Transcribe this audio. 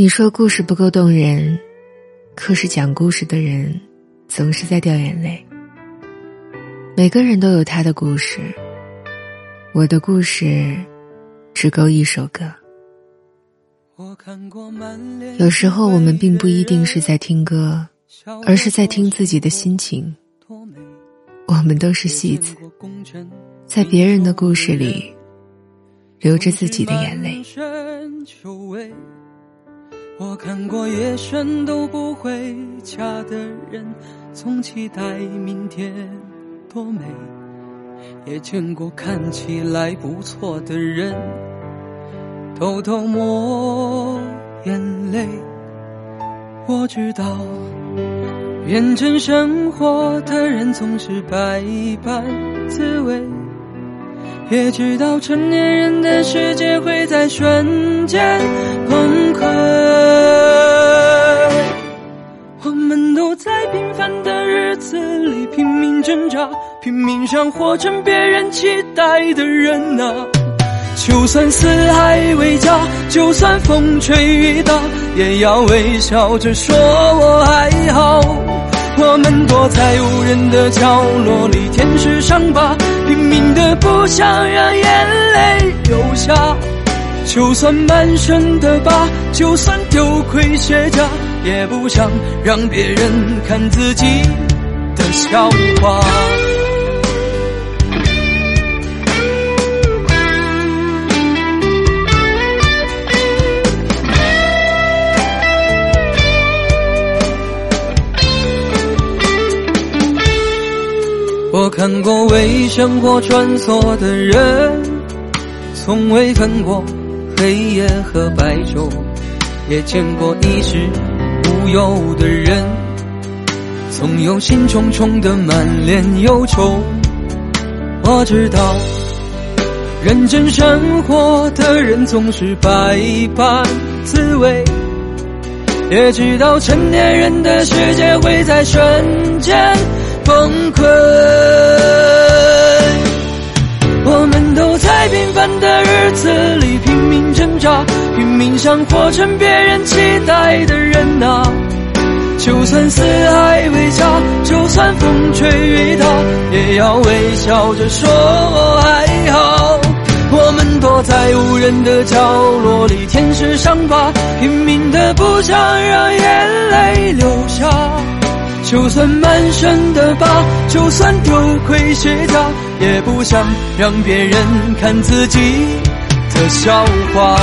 你说故事不够动人，可是讲故事的人总是在掉眼泪。每个人都有他的故事，我的故事只够一首歌。有时候我们并不一定是在听歌，而是在听自己的心情。我们都是戏子，在别人的故事里流着自己的眼泪。我看过夜深都不回家的人，总期待明天多美；也见过看起来不错的人，偷偷抹眼泪。我知道，认真生活的人总是百般滋味。也知道成年人的世界会在瞬间崩溃。平凡的日子里拼命挣扎，拼命想活成别人期待的人啊！就算四海为家，就算风吹雨打，也要微笑着说我还好。我们躲在无人的角落里，舔舐伤疤。拼命的不想让眼泪流下，就算满身的疤，就算丢盔卸甲，也不想让别人看自己的笑话。我看过为生活穿梭的人，从未分过黑夜和白昼，也见过衣食无忧的人，总有心忡忡的满脸忧愁。我知道，认真生活的人总是百般滋味，也知道成年人的世界会在瞬间。崩溃，我们都在平凡的日子里拼命挣扎，拼命想活成别人期待的人呐。就算四海为家，就算风吹雨打，也要微笑着说我还好。我们躲在无人的角落里，舔舐伤疤，拼命的不想让眼泪流下。就算满身的疤，就算丢盔卸甲，也不想让别人看自己的笑话。